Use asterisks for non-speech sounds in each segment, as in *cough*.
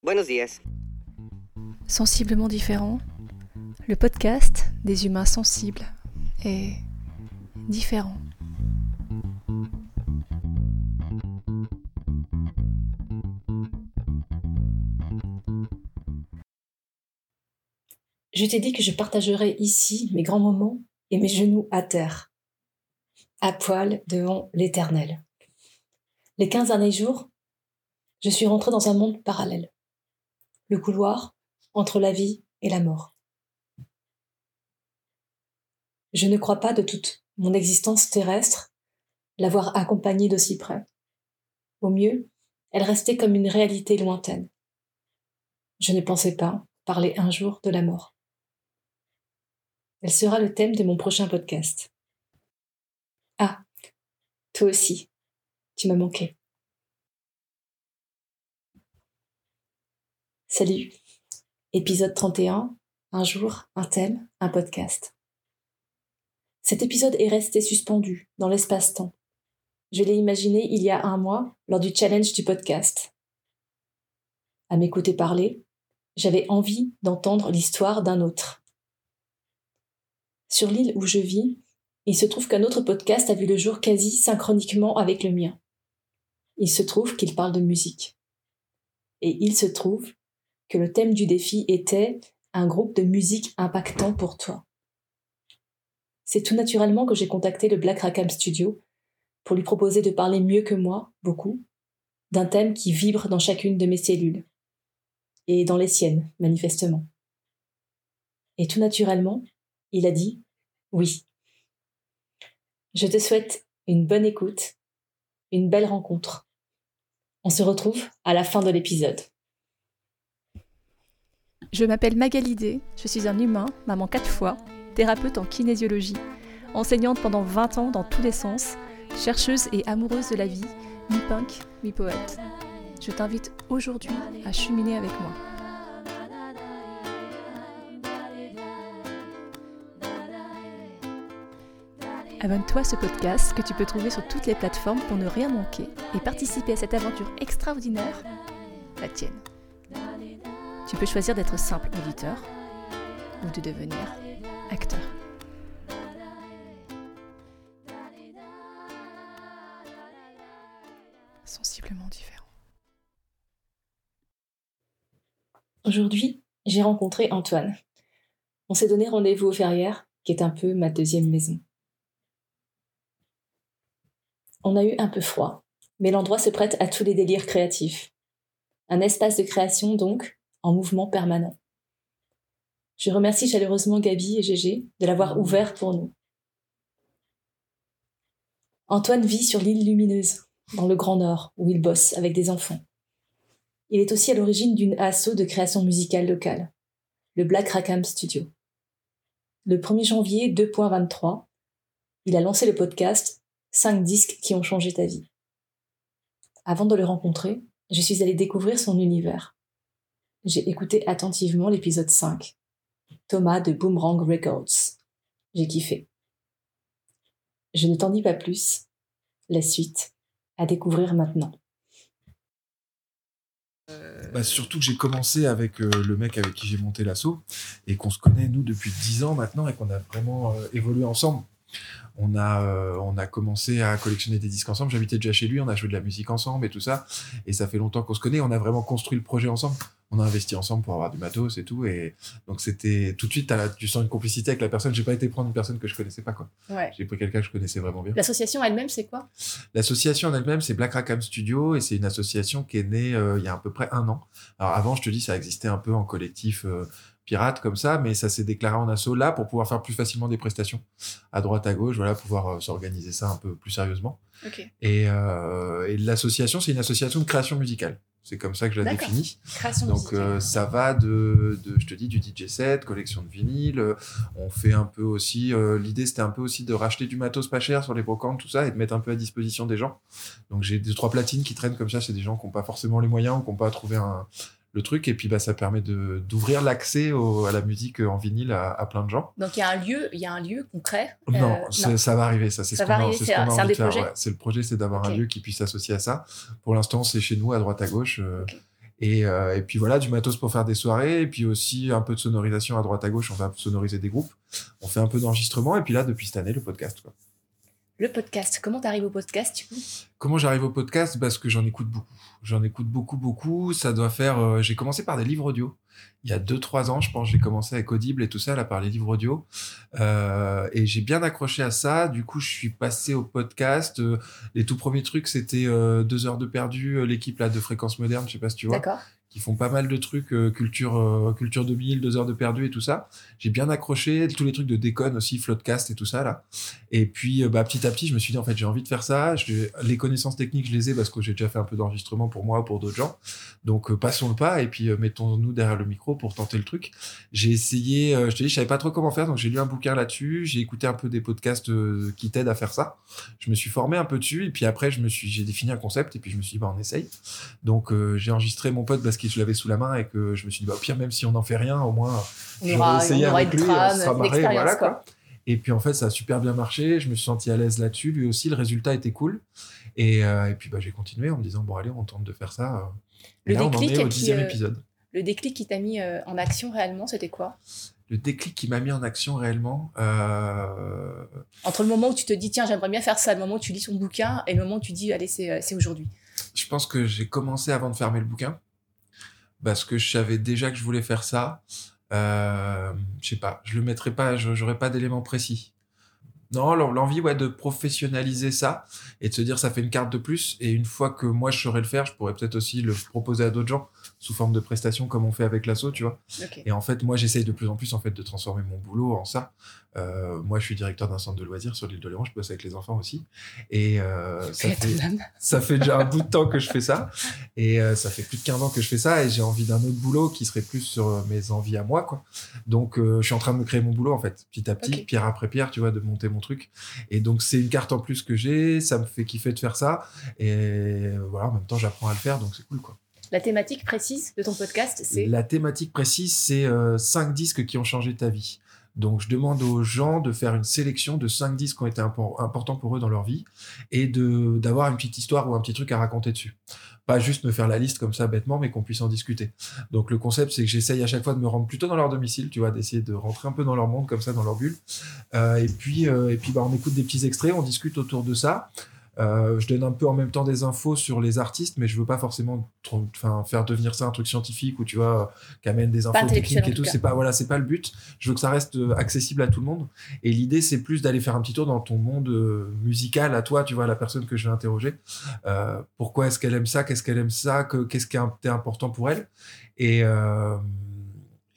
Buenos días. Sensiblement différent, le podcast des humains sensibles est différent. Je t'ai dit que je partagerais ici mes grands moments et mes genoux à terre, à poil devant l'éternel. Les quinze derniers jours, je suis rentrée dans un monde parallèle. Le couloir entre la vie et la mort. Je ne crois pas de toute mon existence terrestre l'avoir accompagnée d'aussi près. Au mieux, elle restait comme une réalité lointaine. Je ne pensais pas parler un jour de la mort. Elle sera le thème de mon prochain podcast. Ah, toi aussi, tu m'as manqué. Salut, épisode 31, un jour, un thème, un podcast. Cet épisode est resté suspendu dans l'espace-temps. Je l'ai imaginé il y a un mois lors du challenge du podcast. À m'écouter parler, j'avais envie d'entendre l'histoire d'un autre. Sur l'île où je vis, il se trouve qu'un autre podcast a vu le jour quasi synchroniquement avec le mien. Il se trouve qu'il parle de musique. Et il se trouve que le thème du défi était un groupe de musique impactant pour toi. C'est tout naturellement que j'ai contacté le Black Rackham Studio pour lui proposer de parler mieux que moi, beaucoup, d'un thème qui vibre dans chacune de mes cellules. Et dans les siennes, manifestement. Et tout naturellement, il a dit oui. Je te souhaite une bonne écoute, une belle rencontre. On se retrouve à la fin de l'épisode. Je m'appelle Magalidé, je suis un humain, maman quatre fois, thérapeute en kinésiologie, enseignante pendant 20 ans dans tous les sens, chercheuse et amoureuse de la vie, mi-punk, mi-poète. Je t'invite aujourd'hui à cheminer avec moi. Abonne-toi à ce podcast que tu peux trouver sur toutes les plateformes pour ne rien manquer et participer à cette aventure extraordinaire, la tienne. Tu peux choisir d'être simple auditeur ou de devenir acteur. Sensiblement différent. Aujourd'hui, j'ai rencontré Antoine. On s'est donné rendez-vous au Ferrières, qui est un peu ma deuxième maison. On a eu un peu froid, mais l'endroit se prête à tous les délires créatifs. Un espace de création donc, en mouvement permanent. Je remercie chaleureusement Gabi et Gégé de l'avoir ouvert pour nous. Antoine vit sur l'île Lumineuse, dans le Grand Nord, où il bosse avec des enfants. Il est aussi à l'origine d'une asso de création musicale locale, le Black Rackham Studio. Le 1er janvier 2.23, il a lancé le podcast 5 disques qui ont changé ta vie. Avant de le rencontrer, je suis allée découvrir son univers. J'ai écouté attentivement l'épisode 5, Thomas de Boomerang Records. J'ai kiffé. Je ne t'en dis pas plus. La suite, à découvrir maintenant. Bah, surtout que j'ai commencé avec euh, le mec avec qui j'ai monté l'assaut et qu'on se connaît nous depuis 10 ans maintenant et qu'on a vraiment euh, évolué ensemble. On a, euh, on a commencé à collectionner des disques ensemble. J'habitais déjà chez lui, on a joué de la musique ensemble et tout ça. Et ça fait longtemps qu'on se connaît. On a vraiment construit le projet ensemble. On a investi ensemble pour avoir du matos et tout. Et donc, c'était tout de suite, tu sens une complicité avec la personne. J'ai pas été prendre une personne que je connaissais pas, quoi. Ouais. J'ai pris quelqu'un que je connaissais vraiment bien. L'association elle-même, c'est quoi? L'association en elle-même, c'est Black Rackham Studio et c'est une association qui est née euh, il y a à peu près un an. Alors avant, je te dis, ça existait un peu en collectif euh, pirate comme ça, mais ça s'est déclaré en assaut là pour pouvoir faire plus facilement des prestations à droite à gauche, voilà, pouvoir euh, s'organiser ça un peu plus sérieusement. Et, euh, et l'association, c'est une association de création musicale. C'est comme ça que je la définis. Création Donc euh, ça va de, de, je te dis, du DJ set, collection de vinyle. euh, On fait un peu aussi. euh, L'idée c'était un peu aussi de racheter du matos pas cher sur les brocantes, tout ça, et de mettre un peu à disposition des gens. Donc j'ai deux trois platines qui traînent comme ça chez des gens qui n'ont pas forcément les moyens ou qui n'ont pas trouvé un, le truc. Et puis bah ça permet de d'ouvrir l'accès à la musique en vinyle à, à plein de gens. Donc il y a un lieu, il y a un lieu concret. Non, Euh, c'est- ça va arriver, ça. C'est ce qu'on a, c'est ce a envie de faire. ouais. C'est le projet, c'est d'avoir un lieu qui puisse s'associer à ça. Pour l'instant, c'est chez nous, à droite à gauche. euh. Et, euh, et puis voilà, du matos pour faire des soirées, et puis aussi un peu de sonorisation à droite à gauche, on va sonoriser des groupes, on fait un peu d'enregistrement, et puis là, depuis cette année, le podcast. Quoi. Le podcast, comment t'arrives au podcast du coup? Comment j'arrive au podcast? Parce que j'en écoute beaucoup. J'en écoute beaucoup, beaucoup. Ça doit faire. euh, j'ai commencé par des livres audio. Il y a 2-3 ans, je pense, j'ai commencé avec Audible et tout ça, là, par les livres audio. Euh, et j'ai bien accroché à ça. Du coup, je suis passé au podcast. Euh, les tout premiers trucs, c'était euh, deux heures de perdu, l'équipe là de Fréquence Moderne, je sais pas si tu vois D'accord. Qui font pas mal de trucs euh, culture euh, culture 2000 deux heures de perdu et tout ça. J'ai bien accroché tous les trucs de déconne aussi floodcast et tout ça là. Et puis euh, bah petit à petit je me suis dit en fait j'ai envie de faire ça. Les connaissances techniques je les ai parce que j'ai déjà fait un peu d'enregistrement pour moi ou pour d'autres gens donc euh, passons le pas et puis euh, mettons-nous derrière le micro pour tenter le truc j'ai essayé euh, je te dis je savais pas trop comment faire donc j'ai lu un bouquin là-dessus j'ai écouté un peu des podcasts qui t'aident à faire ça je me suis formé un peu dessus et puis après je me suis j'ai défini un concept et puis je me suis dit bah on essaye donc euh, j'ai enregistré mon pote parce que je l'avais sous la main et que je me suis dit bah au pire même si on n'en fait rien au moins On aura, essayé on aura avec une lui, trame, on sera une marré, expérience voilà, quoi. quoi. Et puis en fait ça a super bien marché, je me suis senti à l'aise là-dessus, lui aussi le résultat était cool et, euh, et puis bah j'ai continué en me disant bon allez on tente de faire ça. Le là on en déclic est au qui, dixième euh, épisode. Le déclic qui t'a mis euh, en action réellement, c'était quoi? Le déclic qui m'a mis en action réellement, euh, Entre le moment où tu te dis tiens j'aimerais bien faire ça, le moment où tu lis son bouquin et le moment où tu dis allez c'est c'est aujourd'hui. je pense que j'ai commencé avant de fermer le bouquin parce que je savais déjà que je voulais faire ça. Euh, je sais pas, je le mettrais pas, j'aurais pas d'éléments précis. Non, l'en- l'envie ouais, de professionnaliser ça et de se dire ça fait une carte de plus. Et une fois que moi je saurais le faire, je pourrais peut-être aussi le proposer à d'autres gens sous forme de prestation comme on fait avec l'asso, tu vois. Et en fait, moi j'essaye de plus en plus en fait de transformer mon boulot en ça. Euh, moi je suis directeur d'un centre de loisirs sur l'île de Léon, je bosse avec les enfants aussi. Et euh, *laughs* ça fait âme. *laughs* ça fait déjà un bout de temps que je fais ça. Et euh, ça fait plus de 15 ans que je fais ça et j'ai envie d'un autre boulot qui serait plus sur euh, mes envies à moi quoi. Donc je suis en train de me créer mon boulot en fait petit à petit pierre après pierre tu vois de monter mon truc. Et donc c'est une carte en plus que j'ai ça me fait kiffer de faire ça. Et voilà en même temps j'apprends à le faire donc c'est cool quoi. La thématique précise de ton podcast, c'est la thématique précise c'est euh, cinq disques qui ont changé ta vie donc je demande aux gens de faire une sélection de cinq disques qui ont été impo- importants pour eux dans leur vie et d'avoir une petite histoire ou un petit truc à raconter dessus. Pas juste me faire la liste comme ça bêtement, mais qu'on puisse en discuter. Donc le concept, c'est que j'essaye à chaque fois de me rendre plutôt dans leur domicile, tu vois, d'essayer de rentrer un peu dans leur monde comme ça, dans leur bulle. Euh, et puis, euh, et puis bah, on écoute des petits extraits, on discute autour de ça. Euh, je donne un peu en même temps des infos sur les artistes, mais je veux pas forcément faire devenir ça un truc scientifique où tu vois, qui amène des infos techniques et tout. C'est pas voilà, c'est pas le but. Je veux que ça reste euh, accessible à tout le monde. Et l'idée, c'est plus d'aller faire un petit tour dans ton monde euh, musical à toi, tu vois, la personne que je vais interroger. Euh, pourquoi est-ce qu'elle aime ça? Qu'est-ce qu'elle aime ça? Que, Qu'est-ce qui est important pour elle? Et euh,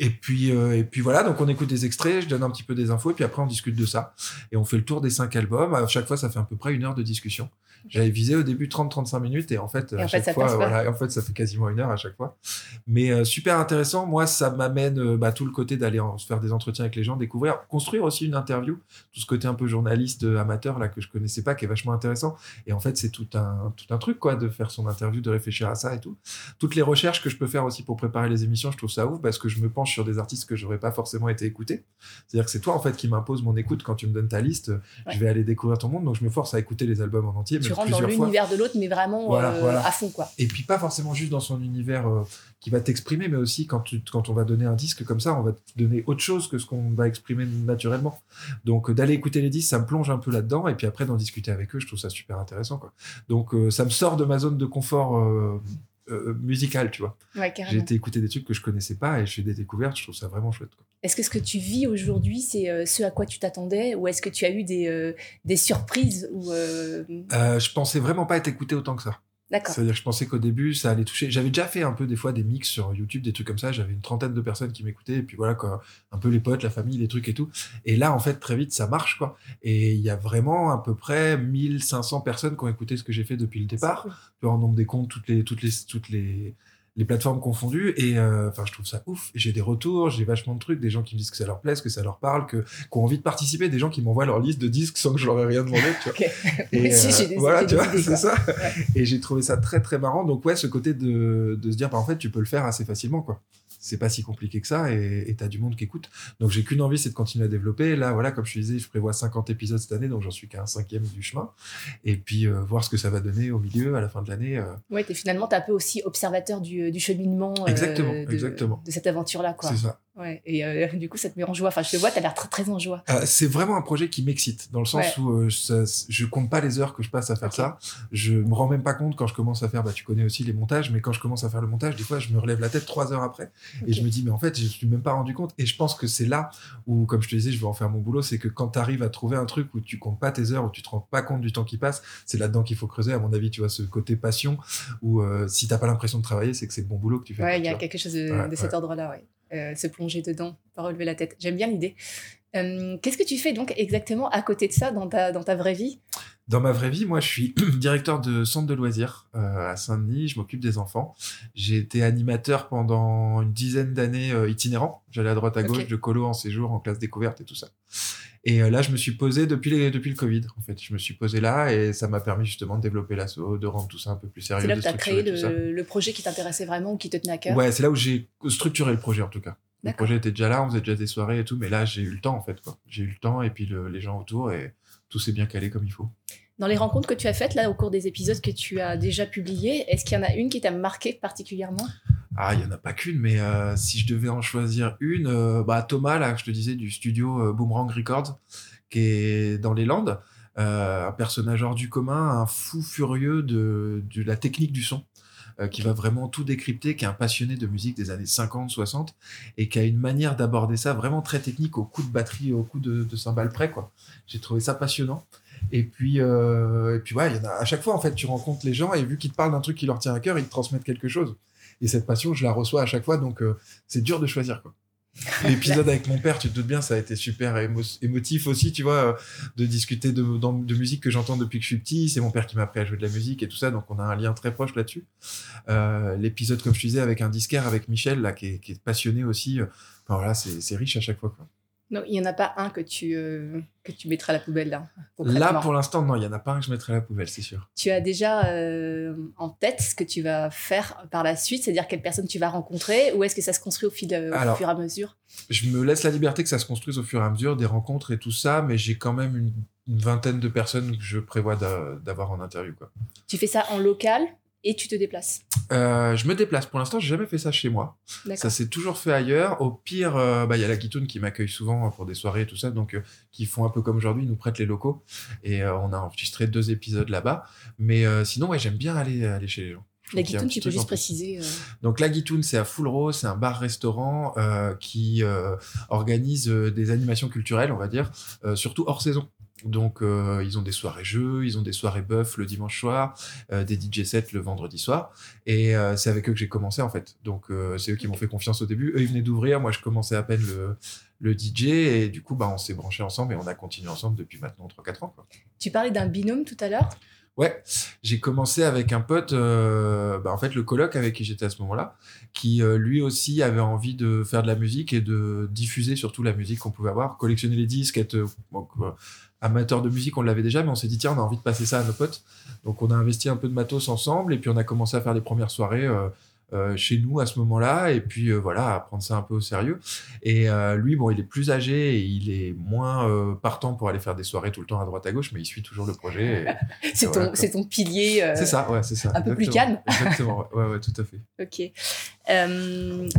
et puis euh, et puis voilà, donc on écoute des extraits, je donne un petit peu des infos et puis après on discute de ça et on fait le tour des cinq albums. À chaque fois, ça fait à peu près une heure de discussion. J'avais visé au début 30-35 minutes et en fait, Et à en chaque ça fois, voilà, en fait, ça fait quasiment une heure à chaque fois. Mais euh, super intéressant. Moi, ça m'amène euh, bah, tout le côté d'aller se faire des entretiens avec les gens, découvrir, construire aussi une interview. Tout ce côté un peu journaliste euh, amateur là que je connaissais pas, qui est vachement intéressant. Et en fait, c'est tout un tout un truc quoi de faire son interview, de réfléchir à ça et tout. Toutes les recherches que je peux faire aussi pour préparer les émissions, je trouve ça ouf parce que je me penche sur des artistes que j'aurais pas forcément été écouté. C'est-à-dire que c'est toi en fait qui m'impose mon écoute quand tu me donnes ta liste. Ouais. Je vais aller découvrir ton monde, donc je me force à écouter les albums en entier, tu rentres dans l'univers de l'autre, mais vraiment Voilà, euh, voilà. à fond quoi. Et puis pas forcément juste dans son univers euh, qui va t'exprimer, mais aussi quand, tu, quand on va donner un disque comme ça, on va te donner autre chose que ce qu'on va exprimer naturellement. Donc euh, d'aller écouter les disques, ça me plonge un peu là-dedans, et puis après d'en discuter avec eux, je trouve ça super intéressant. Quoi. Donc ça me sort de ma zone de confort euh, euh, musical, tu vois. Ouais, J'ai été écouter des trucs que je connaissais pas, et je fais des découvertes, je trouve ça vraiment chouette. Est-ce que ce que tu vis aujourd'hui, c'est euh, ce à quoi tu t'attendais, ou est-ce que tu as eu des, euh, des surprises ou je pensais vraiment pas être écouté autant que ça. D'accord. C'est-à-dire que je pensais qu'au début, ça allait toucher. J'avais déjà fait un peu des fois des mix sur YouTube, des trucs comme ça. J'avais une trentaine de personnes qui m'écoutaient. Et puis voilà, quoi. Un peu les potes, la famille, les trucs et tout. Et là, en fait, très vite, ça marche, quoi. Et il y a vraiment à peu près 1500 personnes qui ont écouté ce que j'ai fait depuis le départ. Tu vois, nombre des comptes, toutes les, toutes les, toutes les, les plateformes confondues. Et euh, enfin, je trouve ça ouf. J'ai des retours, j'ai vachement de trucs, des gens qui me disent que ça leur plaise, que ça leur parle, que, qui ont envie de participer, des gens qui m'envoient leur liste de disques sans que je leur ai rien demandé, tu vois. *laughs* Ok. Et, euh, des, voilà, tu vois, c'est ça. Et j'ai trouvé ça très très marrant. Donc ouais, ce côté de, de se dire, bah, en fait, tu peux le faire assez facilement, quoi. C'est pas si compliqué que ça et t'as du monde qui écoute. Donc j'ai qu'une envie, c'est de continuer à développer. Là, voilà, comme je te disais, je prévois 50 épisodes cette année, donc j'en suis qu'à un cinquième du chemin. Et puis euh, voir ce que ça va donner au milieu, à la fin de l'année. euh. Ouais, t'es finalement un peu aussi observateur du, du cheminement euh, Exactement, de, exactement. de cette aventure-là. C'est ça. Ouais. Et euh, *laughs* du coup, ça te met en joie. Enfin, je te vois, tu as l'air très, très en joie. Euh, c'est vraiment un projet qui m'excite, dans le sens Ouais. où euh, ça- je compte pas les heures que je passe à faire ça. Je me rends même pas compte quand je commence à faire, bah, tu connais aussi les montages, mais quand je commence à faire le montage, des fois, je me relève la tête trois heures après. Et je me dis, mais en fait, je suis même pas rendu compte. Et je pense que c'est là où, comme je te disais, je vais en faire mon boulot, c'est que quand tu arrives à trouver un truc où tu comptes pas tes heures, où tu te rends pas compte du temps qui passe, c'est là-dedans qu'il faut creuser, à mon avis, tu vois, ce côté passion, où euh, si t'as pas l'impression de travailler, c'est que c'est le bon boulot que tu fais. Ouais, il y a quelque chose de, Ouais, de cet ordre-là, ouais. Euh, se plonger dedans, pas relever la tête. J'aime bien l'idée. Euh, Qu'est-ce que tu fais donc exactement à côté de ça dans ta, dans ta vraie vie? Dans ma vraie vie, moi, je suis *clears throat* directeur de centre de loisirs euh, à Saint-Denis. Je m'occupe des enfants. J'ai été animateur pendant une dizaine d'années euh, itinérant. J'allais à droite à gauche de colo en séjour, en classe découverte et tout ça. Et euh, là, je me suis posé depuis, les, depuis le Covid. En fait, je me suis posé là et ça m'a permis justement de développer l'assaut, de rendre tout ça un peu plus sérieux. C'est là que tu as créé le, le projet qui t'intéressait vraiment ou qui te tenait à cœur Ouais, c'est là où j'ai structuré le projet en tout cas. Le projet était déjà là, on faisait déjà des soirées et tout, mais là j'ai eu le temps en fait. J'ai eu le temps et puis le- les gens autour et tout s'est bien calé comme il faut. Dans les rencontres que tu as faites là au cours des épisodes que tu as déjà publiés, est-ce qu'il y en a une qui t'a marqué particulièrement? Ah, il y en a pas qu'une, mais euh, si je devais en choisir une, euh, bah Thomas là, je te disais du studio euh, Boomerang Records, qui est dans les Landes, un personnage hors du commun, un fou furieux de, la technique du son. qui va vraiment tout décrypter, qui est un passionné de musique des années 50, 60, et qui a une manière d'aborder ça vraiment très technique, au coup de batterie, au coup de, de cymbales près, quoi. J'ai trouvé ça passionnant. Et puis, et puis ouais, y en a, à chaque fois, en fait, tu rencontres les gens, et vu qu'ils te parlent d'un truc qui leur tient à cœur, ils te transmettent quelque chose. Et cette passion, je la reçois à chaque fois, donc euh, c'est dur de choisir. L'épisode avec mon père, tu te doutes bien, ça a été super émo- émotif aussi, tu vois, euh, de discuter de, musique que j'entends depuis que je suis petit. C'est mon père qui m'a appris à jouer de la musique et tout ça, donc on a un lien très proche là-dessus. Euh, L'épisode, comme je disais, avec un disquaire, avec Michel, là, qui est, passionné aussi. voilà, c'est riche à chaque fois. Non, il n'y en a pas un que tu, euh, que tu mettrais à la poubelle là. Là, concrètement. pour l'instant, non, il y en a pas un que je mettrai à la poubelle, c'est sûr. Tu as déjà euh, en tête ce que tu vas faire par la suite, c'est-à-dire quelle personne tu vas rencontrer, ou est-ce que ça se construit au, fil, euh, au fur et à mesure? Je me laisse la liberté que ça se construise au fur et à mesure, des rencontres et tout ça, mais j'ai quand même une, une vingtaine de personnes que je prévois d'a- d'avoir en interview. Quoi. Tu fais ça en local? Et tu te déplaces. Euh, je me déplace. Pour l'instant, j'ai jamais fait ça chez moi. Ça s'est toujours fait ailleurs. Au pire, euh, bah, il y a la Guitoune qui m'accueille souvent pour des soirées et tout ça, donc euh, qui font un peu comme aujourd'hui, ils nous prêtent les locaux. Et euh, on a enregistré deux épisodes là-bas. Mais euh, sinon, ouais, j'aime bien aller, aller chez les gens. La guitoune, tu peux juste préciser. euh, Donc la Guitoune, c'est à Full Rose, c'est un bar-restaurant euh, qui euh, organise euh, des animations culturelles, on va dire, euh, surtout hors saison. Donc euh, ils ont des soirées jeux, ils ont des soirées bœuf le dimanche soir, euh, des DJ sets le vendredi soir, et euh, c'est avec eux que j'ai commencé en fait. Donc c'est eux qui m'ont fait confiance au début. Eux ils venaient d'ouvrir, moi je commençais à peine le, le DJ, et du coup bah on s'est branchés ensemble et on a continué ensemble depuis maintenant 3-4 ans. Quoi. Tu parlais d'un binôme tout à l'heure? Ouais, j'ai commencé avec un pote, euh, bah, en fait le coloc avec qui j'étais à ce moment-là, qui euh, lui aussi avait envie de faire de la musique et de diffuser surtout la musique qu'on pouvait avoir, collectionner les disques, être euh, amateur de musique, on l'avait déjà, mais on s'est dit tiens on a envie de passer ça à nos potes, donc on a investi un peu de matos ensemble et puis on a commencé à faire les premières soirées. euh, euh, chez nous à ce moment-là et puis euh, voilà à prendre ça un peu au sérieux et euh, lui bon il est plus âgé et il est moins partant pour aller faire des soirées tout le temps à droite à gauche mais il suit toujours le projet et- *laughs* C'est voilà, ton, c'est ton pilier. c'est ça, ouais, c'est ça. un peu plus calme. *laughs* Exactement, ouais, ouais, tout à fait. Ok.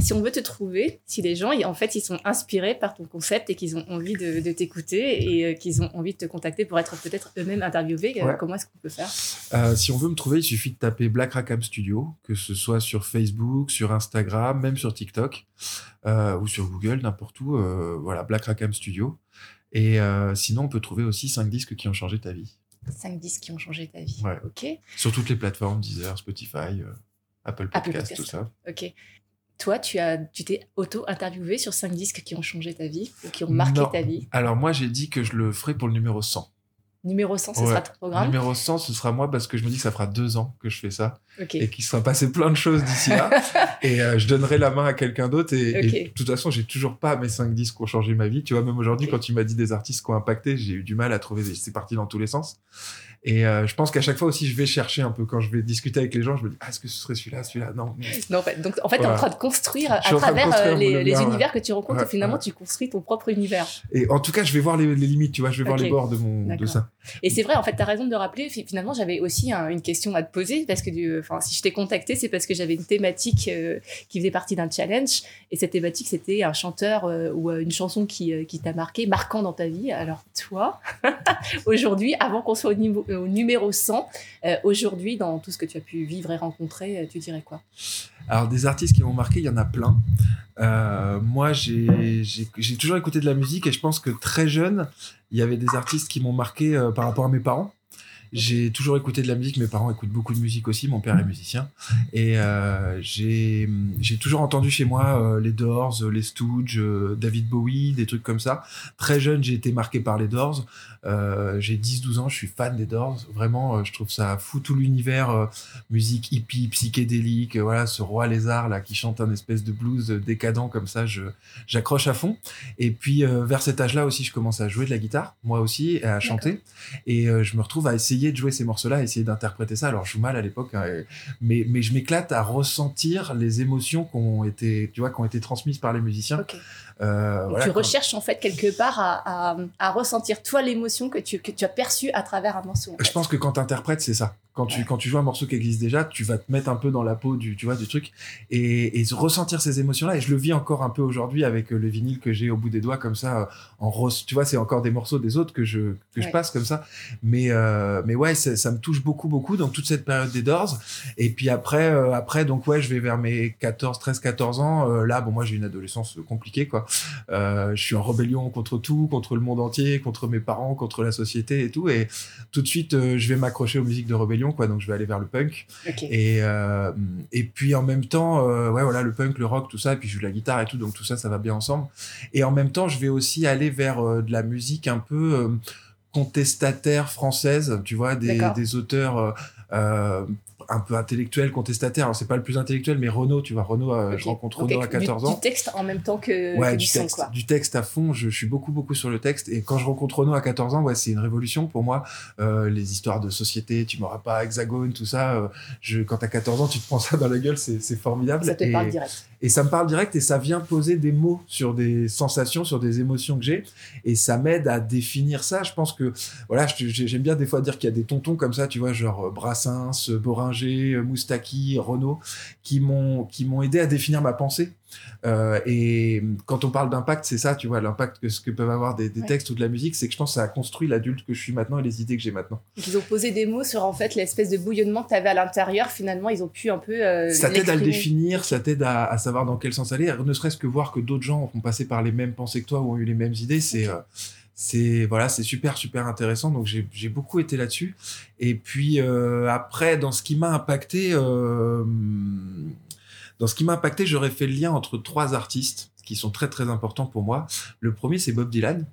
Si on veut te trouver, si les gens, en fait, ils sont inspirés par ton concept et qu'ils ont envie de, de t'écouter et qu'ils ont envie de te contacter pour être peut-être eux-mêmes interviewés, Ouais. comment est-ce qu'on peut faire? Si on veut me trouver, il suffit de taper Black Rackham Studio, que ce soit sur Facebook, sur Instagram, même sur TikTok, euh, ou sur Google, n'importe où. euh, voilà, Black Rackham Studio. Et euh, sinon, on peut trouver aussi 5 disques qui ont changé ta vie. Cinq disques qui ont changé ta vie. Ouais. Ok. Sur toutes les plateformes, Deezer, Spotify, Apple Apple Podcast, tout ça. Ok. Toi, tu as, tu t'es auto-interviewé sur cinq disques qui ont changé ta vie ou qui ont marqué Non. ta vie? Alors moi, j'ai dit que je le ferai pour le numéro 100. Numéro 100, ce Ouais. sera ton programme. Numéro 100, ce sera moi parce que je me dis que ça fera deux ans que je fais ça. Ok. et qu'il sera passé plein de choses d'ici là. *laughs* et euh, je donnerai la main à quelqu'un d'autre. Et, Ok. et de toute façon, j'ai toujours pas mes 5 disques qui ont changé ma vie. Tu vois, même aujourd'hui, quand tu m'as dit des artistes qui ont impacté, j'ai eu du mal à trouver. des- C'est parti dans tous les sens. Et euh, je pense qu'à chaque fois aussi, je vais chercher un peu quand je vais discuter avec les gens. Je me dis, ah, est-ce que ce serait celui-là, celui-là? Non. Non, en fait, donc, en fait, tu es en Voilà. train de construire à Je suis en train de travers construire euh, mon les, univers, que tu rencontres. Ouais, finalement, ouais. tu construis ton propre univers. Et en tout cas, je vais voir les, les limites. Tu vois, je vais voir les bords de mon de ça. Et c'est vrai, en fait, tu as raison de le rappeler. Finalement, j'avais aussi une question à te poser parce que, si je t'ai contacté, c'est parce que j'avais une thématique euh, qui faisait partie d'un challenge. Et cette thématique, c'était un chanteur euh, ou euh, une chanson qui, qui t'a marqué, marquant dans ta vie. Alors, toi, *laughs* aujourd'hui, avant qu'on soit au numéro 100, aujourd'hui, dans tout ce que tu as pu vivre et rencontrer, tu dirais quoi? Alors, des artistes qui m'ont marqué, il y en a plein. moi, j'ai toujours écouté de la musique et je pense que très jeune, il y avait des artistes qui m'ont marqué euh, par rapport à mes parents. J'ai toujours écouté de la musique. Mes parents écoutent beaucoup de musique aussi. Mon père est musicien. Et euh, j'ai toujours entendu chez moi euh, les Doors, les Stooges, David Bowie, des trucs comme ça. Très jeune, j'ai été marqué par les Doors. Euh, j'ai 10-12 ans, je suis fan des Doors. Vraiment, euh, je trouve ça fou tout l'univers euh, musique hippie, psychédélique. voilà, ce roi lézard là qui chante un espèce de blues décadent comme ça, je j'accroche à fond. Et puis vers cet âge-là aussi, je commence à jouer de la guitare, moi aussi, et à chanter. Et je me retrouve à essayer de jouer ces morceaux-là, essayer d'interpréter ça. Alors je joue mal à l'époque, hein, mais mais je m'éclate à ressentir les émotions qui ont été, tu vois, qui ont été transmises par les musiciens. Euh, tu recherches en fait quelque part à, à, ressentir toi l'émotion que tu, que tu as perçue à travers un morceau. Je pense que quand tu interprètes, c'est ça. Quand tu, quand tu joues un morceau qui existe déjà, tu vas te mettre un peu dans la peau du, tu vois, du truc et, et ressentir ces émotions-là. Et je le vis encore un peu aujourd'hui avec euh, le vinyle que j'ai au bout des doigts, comme ça, euh, en rose. Tu vois, c'est encore des morceaux des autres que je, que je passe comme ça. Mais, euh, mais ouais, ça me touche beaucoup, beaucoup dans toute cette période des Doors. Et puis après, après, donc ouais, je vais vers mes 14, 13, 14 ans. là, bon, moi, j'ai une adolescence compliquée, quoi. Je suis en rébellion contre tout, contre le monde entier, contre mes parents, contre la société et tout. Et tout de suite, je vais m'accrocher aux musiques de rébellion quoi. Donc je vais aller vers le punk. Et, euh, et puis en même temps, euh, ouais, voilà, le punk, le rock, tout ça. Et puis je joue de la guitare et tout. Donc tout ça, ça va bien ensemble. Et en même temps, je vais aussi aller vers euh, de la musique un peu contestataire française, tu vois, des, des auteurs un peu intellectuel, contestataire. Alors, c'est pas le plus intellectuel, mais Renaud, tu vois, Renaud, euh, je rencontre Renaud à 14 ans. Du texte en même temps que, ouais, du, texte, quoi. Du texte à fond, je, suis beaucoup, beaucoup sur le texte. Et quand je rencontre Renaud à 14 ans, ouais, c'est une révolution pour moi. Euh, les histoires de société, tu m'auras pas hexagone, tout ça. Euh, je, quand t'as 14 ans, tu te prends ça dans la gueule, c'est formidable. Ça te parle direct. Et ça me parle direct et ça vient poser des mots sur des sensations, sur des émotions que j'ai. Et ça m'aide à définir ça. Je pense que, voilà, j'aime bien des fois dire qu'il y a des tontons comme ça, tu vois, genre Brassens, Boringer, Moustaki Moustaki, Renault, qui m'ont qui m'ont aidé à définir ma pensée. Euh, et quand on parle d'impact, c'est ça, tu vois, l'impact que ce que peuvent avoir des, textes ou de la musique, c'est que je pense que ça a construit l'adulte que je suis maintenant et les idées que j'ai maintenant. ils ont posé des mots sur en fait l'espèce de bouillonnement que tu avais à l'intérieur. Finalement, ils ont pu un peu. Euh, ça t'aide à le définir, ça t'aide à, savoir dans quel sens aller. Ne serait-ce que voir que d'autres gens ont passé par les mêmes pensées que toi ou ont eu les mêmes idées, c'est euh, c'est voilà c'est super super intéressant. Donc j'ai beaucoup été là-dessus. Et puis euh, après dans ce qui m'a impacté euh, dans ce qui m'a impacté j'aurais fait le lien entre trois artistes qui sont très très importants pour moi. Le premier c'est Bob Dylan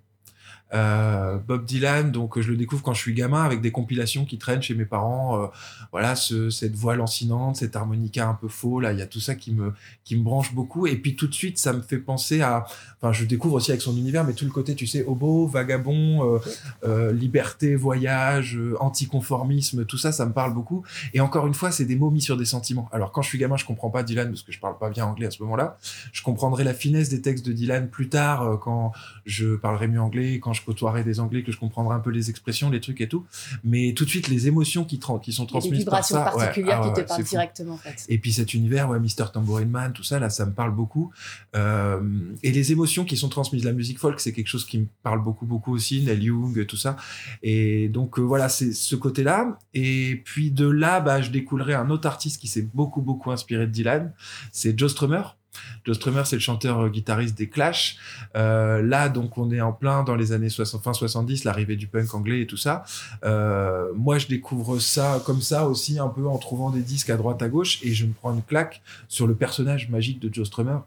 euh, Bob Dylan, donc je le découvre quand je suis gamin avec des compilations qui traînent chez mes parents. Euh, voilà, ce, cette voix lancinante, cette harmonica un peu faux, là, il y a tout ça qui me qui me branche beaucoup. Et puis tout de suite, ça me fait penser à, enfin, je découvre aussi avec son univers, mais tout le côté, tu sais, hobo, vagabond, euh, euh liberté, voyage, euh, anticonformisme, tout ça, ça me parle beaucoup. Et encore une fois, c'est des mots mis sur des sentiments. Alors quand je suis gamin, je comprends pas Dylan parce que je parle pas bien anglais à ce moment-là. Je comprendrai la finesse des textes de Dylan plus tard quand je parlerai mieux anglais, quand je je côtoierai des Anglais, que je comprendrai un peu les expressions, les trucs et tout. Mais tout de suite, les émotions qui, qui sont transmises par ça. Des vibrations particulières qui ah te parlent directement, en fait. Et puis cet univers, ouais, Mr. Tambourine Man, tout ça, là, ça me parle beaucoup. Euh, et les émotions qui sont transmises, la musique folk, c'est quelque chose qui me parle beaucoup, beaucoup aussi, Neil Young, tout ça. Et donc, euh, voilà, c'est ce côté-là. Et puis de là, bah, je découlerai un autre artiste qui s'est beaucoup, beaucoup inspiré de Dylan. C'est Joe Strummer. Joe Strummer, c'est le chanteur euh, guitariste des Clash. Euh, là, donc, on est en plein dans les années 60, fin 70, l'arrivée du punk anglais et tout ça. Euh, moi, je découvre ça comme ça aussi, un peu en trouvant des disques à droite à gauche, et je me prends une claque sur le personnage magique de Joe Strummer,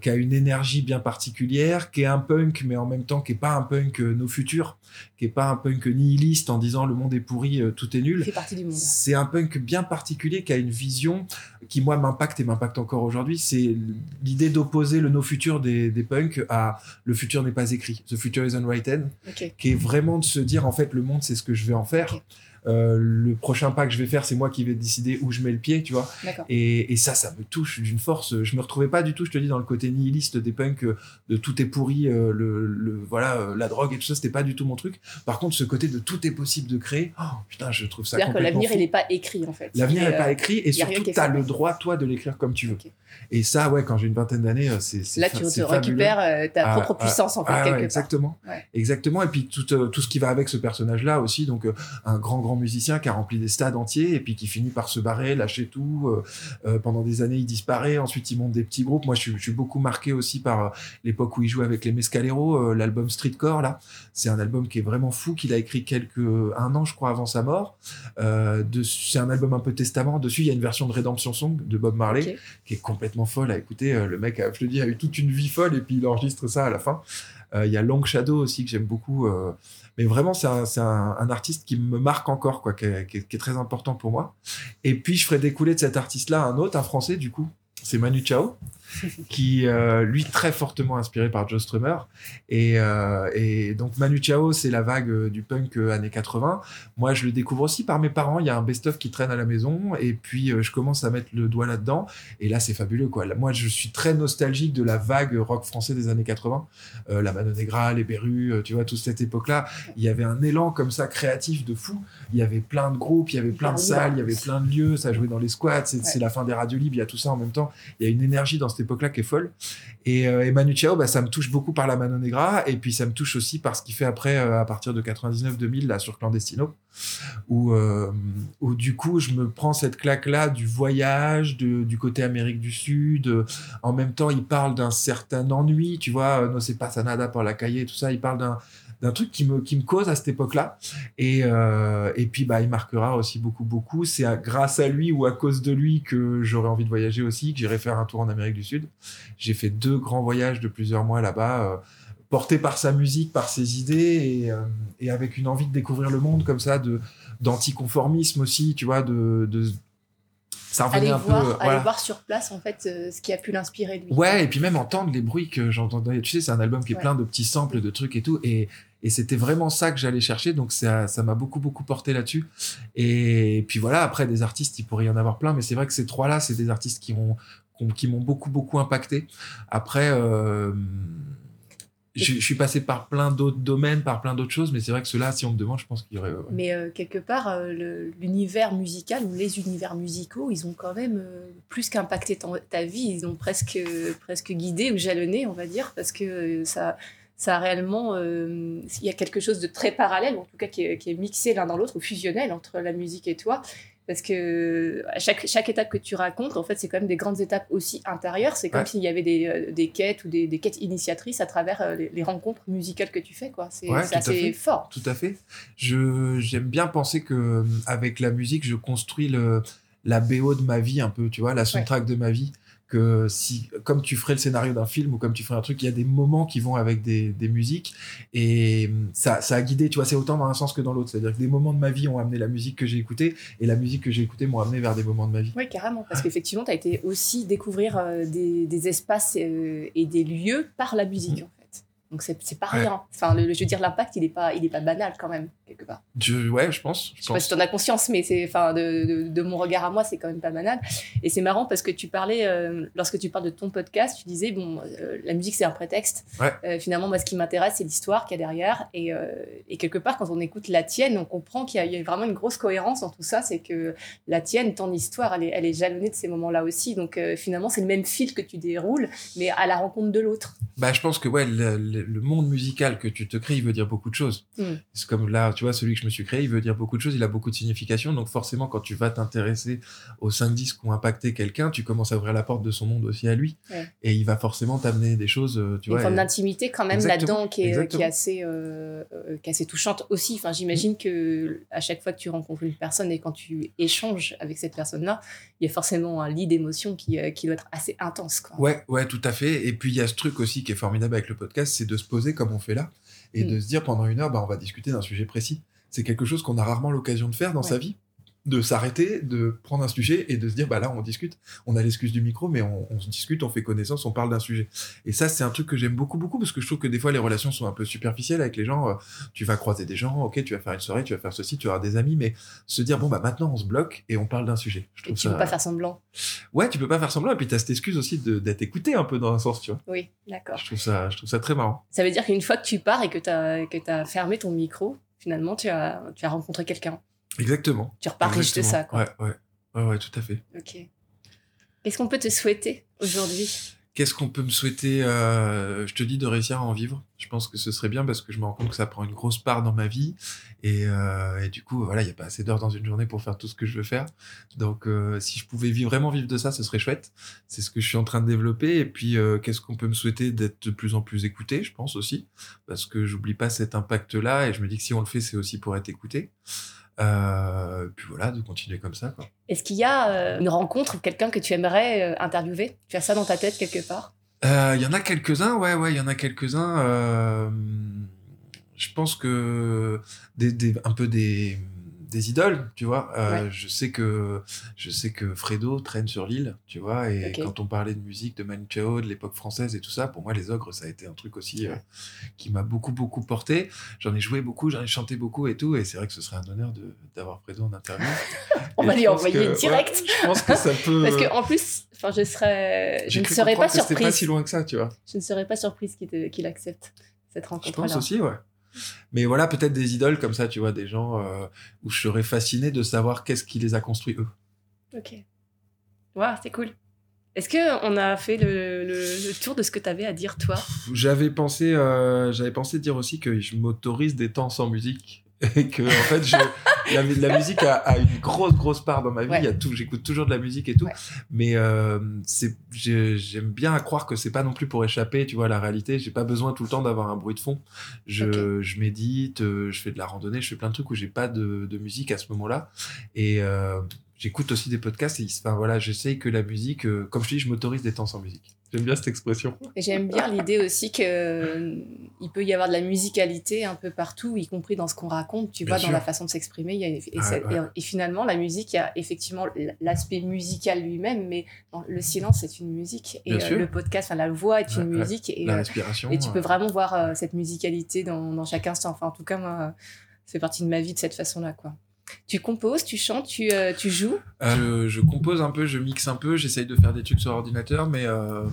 qui a une énergie bien particulière, qui est un punk, mais en même temps qui est pas un punk nos futurs, qui est pas un punk nihiliste en disant le monde est pourri, tout est nul. C'est un punk bien particulier qui a une vision qui moi m'impacte et m'impacte encore aujourd'hui. C'est l'idée d'opposer le no futur des, des punks à le futur n'est pas écrit, the future isn't written, qui est vraiment de se dire en fait le monde c'est ce que je vais en faire. Euh, le prochain pas que je vais faire, c'est moi qui vais décider où je mets le pied, tu vois. Et, et ça, ça me touche d'une force. Je me retrouvais pas du tout, je te dis, dans le côté nihiliste des punks, euh, de tout est pourri, euh, le, le- voilà, la drogue et tout ça, c'était pas du tout mon truc. Par contre, ce côté de tout est possible de créer, oh, putain, je trouve ça C'est-à-dire que l'avenir, fou. il n'est pas écrit, en fait. L'avenir n'est pas écrit et surtout, tu as le droit, toi, de l'écrire comme tu veux. Et ça, ouais, quand j'ai une vingtaine d'années, c'est c'est Là, fa- tu c'est te fabuleux. récupères ta Ah, propre ah, puissance, en fait, Ah ouais, quelque part. exactement. Ouais. Exactement. Et puis tout, euh, tout ce qui va avec ce personnage-là aussi. Donc, un grand, grand musicien qui a rempli des stades entiers et puis qui finit par se barrer, lâcher tout. euh, euh, pendant des années, il disparaît. Ensuite, il monte des petits groupes. Moi, je suis, je suis beaucoup marqué aussi par euh, l'époque où il jouait avec les Mescaleros, l'album Streetcore, là. C'est un album qui est vraiment fou, qu'il a écrit quelques, un an, je crois, avant sa mort. C'est un album un peu testament. Dessus, il y a une version de Redemption Song de Bob Marley qui est complètement folle à écouter. Le mec, a, je te dis, a eu toute une vie folle et puis il enregistre ça à la fin. Euh, Il y a Long Shadow aussi que j'aime beaucoup. euh, mais vraiment, c'est un, artiste qui me marque encore, quoi, qui est très important pour moi. Et puis, je ferai découler de cet artiste-là un autre, un français, du coup. C'est Manu Chao, *laughs* qui, euh, lui, très fortement inspiré par Joe Strummer. Et, euh, et donc, Manu Chao, c'est la vague euh, du punk années 80. Moi, je le découvre aussi par mes parents. Il y a un best-of qui traîne à la maison. Et puis, je commence à mettre le doigt là-dedans. Et là, c'est fabuleux, quoi. Moi, je suis très nostalgique de la vague rock français des années 80. Euh, la Mano Negra, les Berus, euh, tu vois, toute cette époque-là. Il y avait un élan comme ça, créatif de fou. Il y avait plein de groupes, il y avait plein de salles, il y avait plein de lieux. Ça jouait dans les squats. C'est c'est la fin des radios libres. Il y a tout ça en même temps. Il y a une énergie dans cette époque-là qui est folle. Et, euh, Manu Chao, bah, ça me touche beaucoup par la Mano Negra. Et puis, ça me touche aussi par ce qu'il fait après, euh, à partir de 99-2000, là, sur Clandestino où, euh, où du coup je me prends cette claque là du voyage du côté Amérique du Sud Euh, en même temps il parle d'un certain ennui tu vois no c'est pas nada pour la cahier tout ça il parle d'un d'un truc qui me, qui me cause à cette époque-là. Et, euh, et puis, bah, il marquera aussi beaucoup, beaucoup. C'est grâce à lui ou à cause de lui que j'aurais envie de voyager aussi, que j'irai faire un tour en Amérique du Sud. J'ai fait deux grands voyages de plusieurs mois là-bas, euh, porté par sa musique, par ses idées et, euh, et avec une envie de découvrir le monde comme ça, de d'anticonformisme aussi, tu vois, de ça revenait Aller un voir, peu. aller voilà. voir sur place, en fait, euh, ce qui a pu l'inspirer, lui. Ouais, et puis même entendre les bruits que j'entendais. Tu sais, c'est un album qui est Ouais. plein de petits samples, de trucs et tout. Et, et c'était vraiment ça que j'allais chercher. Donc ça ça m'a beaucoup, beaucoup porté là-dessus. Et puis voilà, après, des artistes, il pourrait y en avoir plein. Mais c'est vrai que ces trois-là, c'est des artistes qui m'ont qui ont- qui m'ont beaucoup, beaucoup impacté. Après, euh, je, suis passé par plein d'autres domaines, par plein d'autres choses. Mais c'est vrai que ceux-là, si on me demande, je pense qu'il y aurait. Mais euh, quelque part, euh, l'univers musical ou les univers musicaux, ils ont quand même euh, plus qu'impacté ta vie, ils ont presque, presque guidé ou jalonné, on va dire, parce que ça, ça a réellement. il y a quelque chose de très parallèle, en tout cas qui est mixé l'un dans l'autre, ou fusionnel entre la musique et toi. Parce que à chaque, chaque étape que tu racontes, en fait, c'est quand même des grandes étapes aussi intérieures. C'est comme Ouais. s'il y avait des, euh, des quêtes ou des, des quêtes initiatrices à travers euh, les, les rencontres musicales que tu fais. quoi. C'est Ouais, assez fort. Tout à fait. Je j'aime bien penser que avec la musique, je construis le la BO de ma vie un peu, tu vois, la soundtrack de ma vie. Que si, comme tu ferais le scénario d'un film ou comme tu ferais un truc, il y a des moments qui vont avec des, des musiques et hum, ça, ça a guidé, tu vois, c'est autant dans un sens que dans l'autre. C'est-à-dire que des moments de ma vie ont amené la musique que j'ai écoutée et la musique que j'ai écoutée m'ont amené vers des moments de ma vie. Oui, carrément. Parce qu'effectivement, tu as été aussi découvrir euh, des, des espaces euh, et des lieux par la musique, en fait. Donc, c'est c'est pas Ouais. rien. Enfin, le, je veux dire, l'impact, il n'est pas, il est pas banal, quand même, quelque part. Je, ouais, je pense. Je Je sais pas pense. si tu en as conscience, mais c'est, enfin, de, de, de mon regard à moi, c'est quand même pas banal. Et c'est marrant parce que tu parlais, euh, lorsque tu parles de ton podcast, tu disais, bon, euh, la musique, c'est un prétexte. Ouais. Euh, finalement, moi, ce qui m'intéresse, c'est l'histoire qu'il y a derrière. Et, et quelque part, quand on écoute la tienne, on comprend qu'il y a, il y a vraiment une grosse cohérence dans tout ça. C'est que la tienne, ton histoire, elle est, elle est jalonnée de ces moments-là aussi. Donc, finalement, c'est le même fil que tu déroules, mais à la rencontre de l'autre. Bah, je pense que ouais, le, le- le monde musical que tu te crées, il veut dire beaucoup de choses. Mm. C'est comme là, tu vois, celui que je me suis créé, il veut dire beaucoup de choses, il a beaucoup de signification. Donc forcément, quand tu vas t'intéresser aux 5 disques qui ont impacté quelqu'un, tu commences à ouvrir la porte de son monde aussi à lui. Ouais. Et il va forcément t'amener des choses, euh, tu une vois. forme et- d'intimité quand même là-dedans qui est, qui exactement. est assez, euh, euh, qui est assez touchante aussi. Enfin, j'imagine que à chaque fois que tu rencontres une personne et quand tu échanges avec cette personne-là, il y a forcément un lit d'émotions qui, qui doit être assez intense. Quoi. Ouais, ouais, tout à fait. Et puis il y a ce truc aussi qui est formidable avec le podcast, c'est de se poser comme on fait là et Mm. de se dire pendant une heure, bah, on va discuter d'un sujet précis. C'est quelque chose qu'on a rarement l'occasion de faire dans Ouais. sa vie. De s'arrêter, de prendre un sujet et de se dire, bah là, on discute. On a l'excuse du micro, mais on, on se discute, on fait connaissance, on parle d'un sujet. Et ça, c'est un truc que j'aime beaucoup, beaucoup, parce que je trouve que des fois, les relations sont un peu superficielles avec les gens. Euh, tu vas croiser des gens, ok, tu vas faire une soirée, tu vas faire ceci, tu vas avoir des amis, mais se dire, bon, bah maintenant, on se bloque et on parle d'un sujet. Je Et trouve tu ça... peux pas faire semblant. Ouais, tu peux pas faire semblant, et puis t'as cette excuse aussi d'être écouté un peu dans un sens, tu vois. Oui, d'accord. Je trouve ça, je trouve ça très marrant. Ça veut dire qu'une fois que tu pars et que tu as, que as fermé ton micro, finalement, tu as, tu as rencontré quelqu'un. Exactement. Tu repars riche de ça, quoi. Ouais, ouais, ouais, ouais, tout à fait. Ok. Qu'est-ce qu'on peut te souhaiter aujourd'hui? Qu'est-ce qu'on peut me souhaiter euh, Je te dis de réussir à en vivre. Je pense que ce serait bien parce que je me rends compte que ça prend une grosse part dans ma vie. Et, euh, et du coup, voilà, il n'y a pas assez d'heures dans une journée pour faire tout ce que je veux faire. Donc, euh, si je pouvais vivre, vraiment vivre de ça, ce serait chouette. C'est ce que je suis en train de développer. Et puis, qu'est-ce qu'on peut me souhaiter D'être de plus en plus écouté, je pense aussi. Parce que j'oublie pas cet impact-là. Et je me dis que si on le fait, c'est aussi pour être écouté. Euh, puis voilà, de continuer comme ça. Quoi. Est-ce qu'il y a euh, une rencontre ou quelqu'un que tu aimerais euh, interviewer? Tu as ça dans ta tête quelque part? Il y en a quelques-uns, ouais, ouais, il y en a quelques-uns. je pense que des, des- un peu des, des idoles, tu vois. Euh, Je sais que je sais que Fredo traîne sur l'île, tu vois. Et quand on parlait de musique, de Manu Chao, de l'époque française et tout ça, pour moi, les ogres, ça a été un truc aussi euh, qui m'a beaucoup, beaucoup porté. J'en ai joué beaucoup, j'en ai chanté beaucoup et tout. Et c'est vrai que ce serait un honneur de- d'avoir Fredo en interview. *laughs* On Et va je lui envoyer que- direct. ouais, je pense que ça peut. Parce que en plus, enfin, je serais, je ne serais pas surprise. pas si loin que ça, tu vois. Je ne serais pas surprise qu'il te- qu'il accepte cette Je rencontre-là. pense aussi, ouais. Mais voilà, peut-être des idoles comme ça, tu vois, des gens euh, où je serais fasciné de savoir qu'est-ce qui les a construits eux. Ok. Waouh, c'est cool. Est-ce que on a fait le, le- le tour de ce que tu avais à dire toi? J'avais pensé, euh, j'avais pensé dire aussi que je m'autorise des temps sans musique *laughs* et que en fait, je, la, la musique a, a une grosse grosse part dans ma vie. Ouais. Il y a tout, j'écoute toujours de la musique et tout, Ouais. mais euh, c'est, j'ai- j'aime bien à croire que c'est pas non plus pour échapper, tu vois, à la réalité. J'ai pas besoin tout le temps d'avoir un bruit de fond. Je, je médite, euh, je fais de la randonnée, je fais plein de trucs où j'ai pas de, de musique à ce moment-là et euh, J'écoute aussi des podcasts et enfin, voilà, j'essaye que la musique, euh, comme je te dis, je m'autorise des temps sans musique. J'aime bien cette expression. J'aime bien l'idée aussi que euh, peut y avoir de la musicalité un peu partout, y compris dans ce qu'on raconte, tu Bien vois, sûr. dans la façon de s'exprimer. Et, Ouais, et- finalement, la musique, il y a effectivement l'aspect musical lui-même, mais le silence est une musique. Et euh, le podcast, enfin, la voix est une musique. Et, La euh, respiration. et tu peux vraiment voir cette musicalité dans, dans chaque instant. Enfin, en tout cas, moi, fait partie de ma vie de cette façon-là, quoi. Tu composes, tu chantes, tu, euh, tu joues. Euh, je, compose un peu, je mixe un peu, j'essaye de faire des trucs sur ordinateur, mais euh,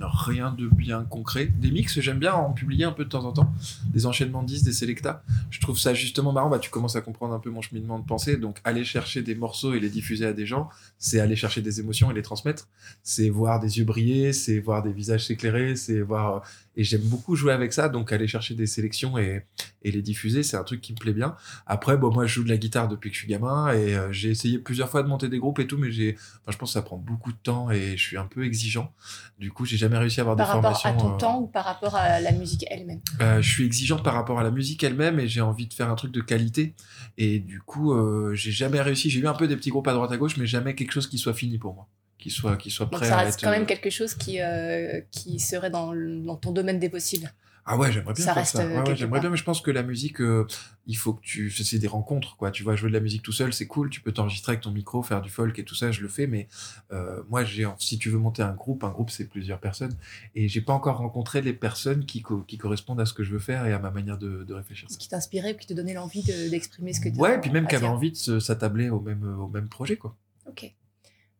rien de bien concret. Des mix, j'aime bien en publier un peu de temps en temps, des enchaînements de 10, des selecta. Je trouve ça justement marrant, bah, tu commences à comprendre un peu mon cheminement de pensée, donc aller chercher des morceaux et les diffuser à des gens, c'est aller chercher des émotions et les transmettre, c'est voir des yeux briller, c'est voir des visages s'éclairer, c'est voir... Et j'aime beaucoup jouer avec ça, donc aller chercher des sélections et, et les diffuser, c'est un truc qui me plaît bien. Après, bon, moi, je joue de la guitare depuis que je suis gamin et euh, j'ai essayé plusieurs fois de monter des groupes et tout, mais j'ai, enfin, je pense que ça prend beaucoup de temps et je suis un peu exigeant. Du coup, j'ai jamais réussi à avoir Par des rapport formations. à ton euh, temps ou par rapport à la musique elle-même? Euh, je suis exigeant par rapport à la musique elle-même et j'ai envie de faire un truc de qualité. Et du coup, euh, j'ai jamais réussi. J'ai eu un peu des petits groupes à droite à gauche, mais jamais quelque chose qui soit fini pour moi, qui soit, qui soit Donc prêt ça à reste être. quand même euh, quelque chose qui, euh, qui serait dans, dans ton domaine des possibles. Ah ouais, j'aimerais bien Ça faire ça. euh, Ouais, ouais, quelque j'aimerais bien, mais je pense que la musique, euh, il faut que tu, c'est des rencontres, quoi. Tu vois, jouer de la musique tout seul, c'est cool. Tu peux t'enregistrer avec ton micro, faire du folk et tout ça, je le fais. Mais euh, moi, j'ai, si tu veux monter un groupe, un groupe c'est plusieurs personnes, et j'ai pas encore rencontré les personnes qui, co- qui correspondent à ce que je veux faire et à ma manière de, de réfléchir. Ce qui t'inspirait, puis te donnait l'envie de- d'exprimer ce que tu Ouais, et puis même qui avait dire. envie de s'attabler au même, au même projet, quoi. Ok.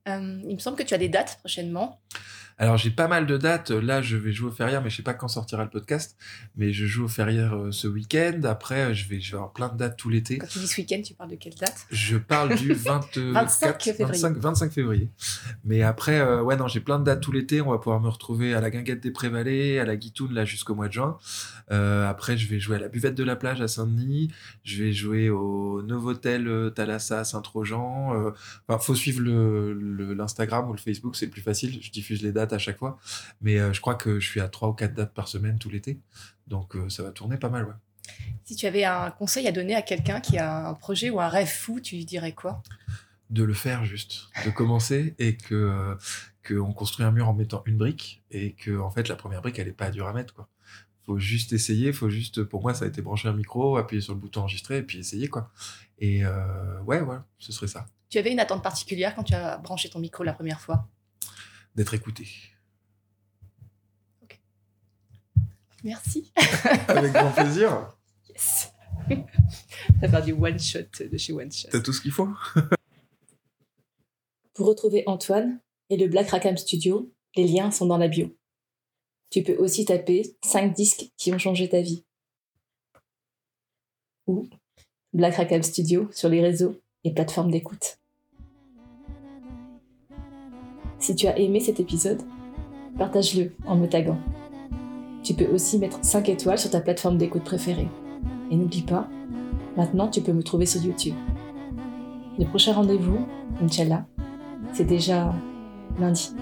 Euh, il me semble que tu as des dates prochainement. Alors j'ai pas mal de dates. Là, je vais jouer au Ferrière, mais je sais pas quand sortira le podcast. Mais je joue au Ferrière euh, ce week-end. Après, euh, je vais, je vais avoir plein de dates tout l'été. Quand tu dis ce week-end, tu parles de quelle date? Je parle du *laughs* 24, 25 février. 25, 25 février. Mais après, euh, ouais, non, j'ai plein de dates tout l'été. On va pouvoir me retrouver à la Guinguette des Prévalets, à la Guitoune, là, jusqu'au mois de juin. Euh, après, je vais jouer à la Buvette de la Plage à Saint-Denis. Je vais jouer au Novotel Thalassa à Saint-Trojan. Enfin, faut suivre le- le- l'Instagram ou le Facebook, c'est plus facile. Je diffuse les dates à chaque fois. Mais euh, je crois que je suis à 3 ou 4 dates par semaine tout l'été. Donc, euh, ça va tourner pas mal, ouais. Si tu avais un conseil à donner à quelqu'un qui a un projet ou un rêve fou, tu lui dirais quoi? De le faire juste, de commencer et que euh, qu'on construit un mur en mettant une brique et que en fait la première brique elle est pas dure à mettre quoi. Faut juste essayer, faut juste pour moi ça a été brancher un micro, appuyer sur le bouton enregistrer et puis essayer quoi. Et euh, ouais voilà, ce serait ça. Tu avais une attente particulière quand tu as branché ton micro la première fois? D'être écouté. Merci. *laughs* Avec grand plaisir. Yes. Ça va faire du one shot de chez One Shot. T'as tout ce qu'il faut *laughs* Pour retrouver Antoine et le Black Rackham Studio, les liens sont dans la bio. Tu peux aussi taper 5 disques qui ont changé ta vie. Ou Black Rackham Studio sur les réseaux et plateformes d'écoute. Si tu as aimé cet épisode, partage-le en me taguant. Tu peux aussi mettre 5 étoiles sur ta plateforme d'écoute préférée. Et n'oublie pas, maintenant tu peux me trouver sur YouTube. Le prochain rendez-vous, Inch'Allah, c'est déjà lundi.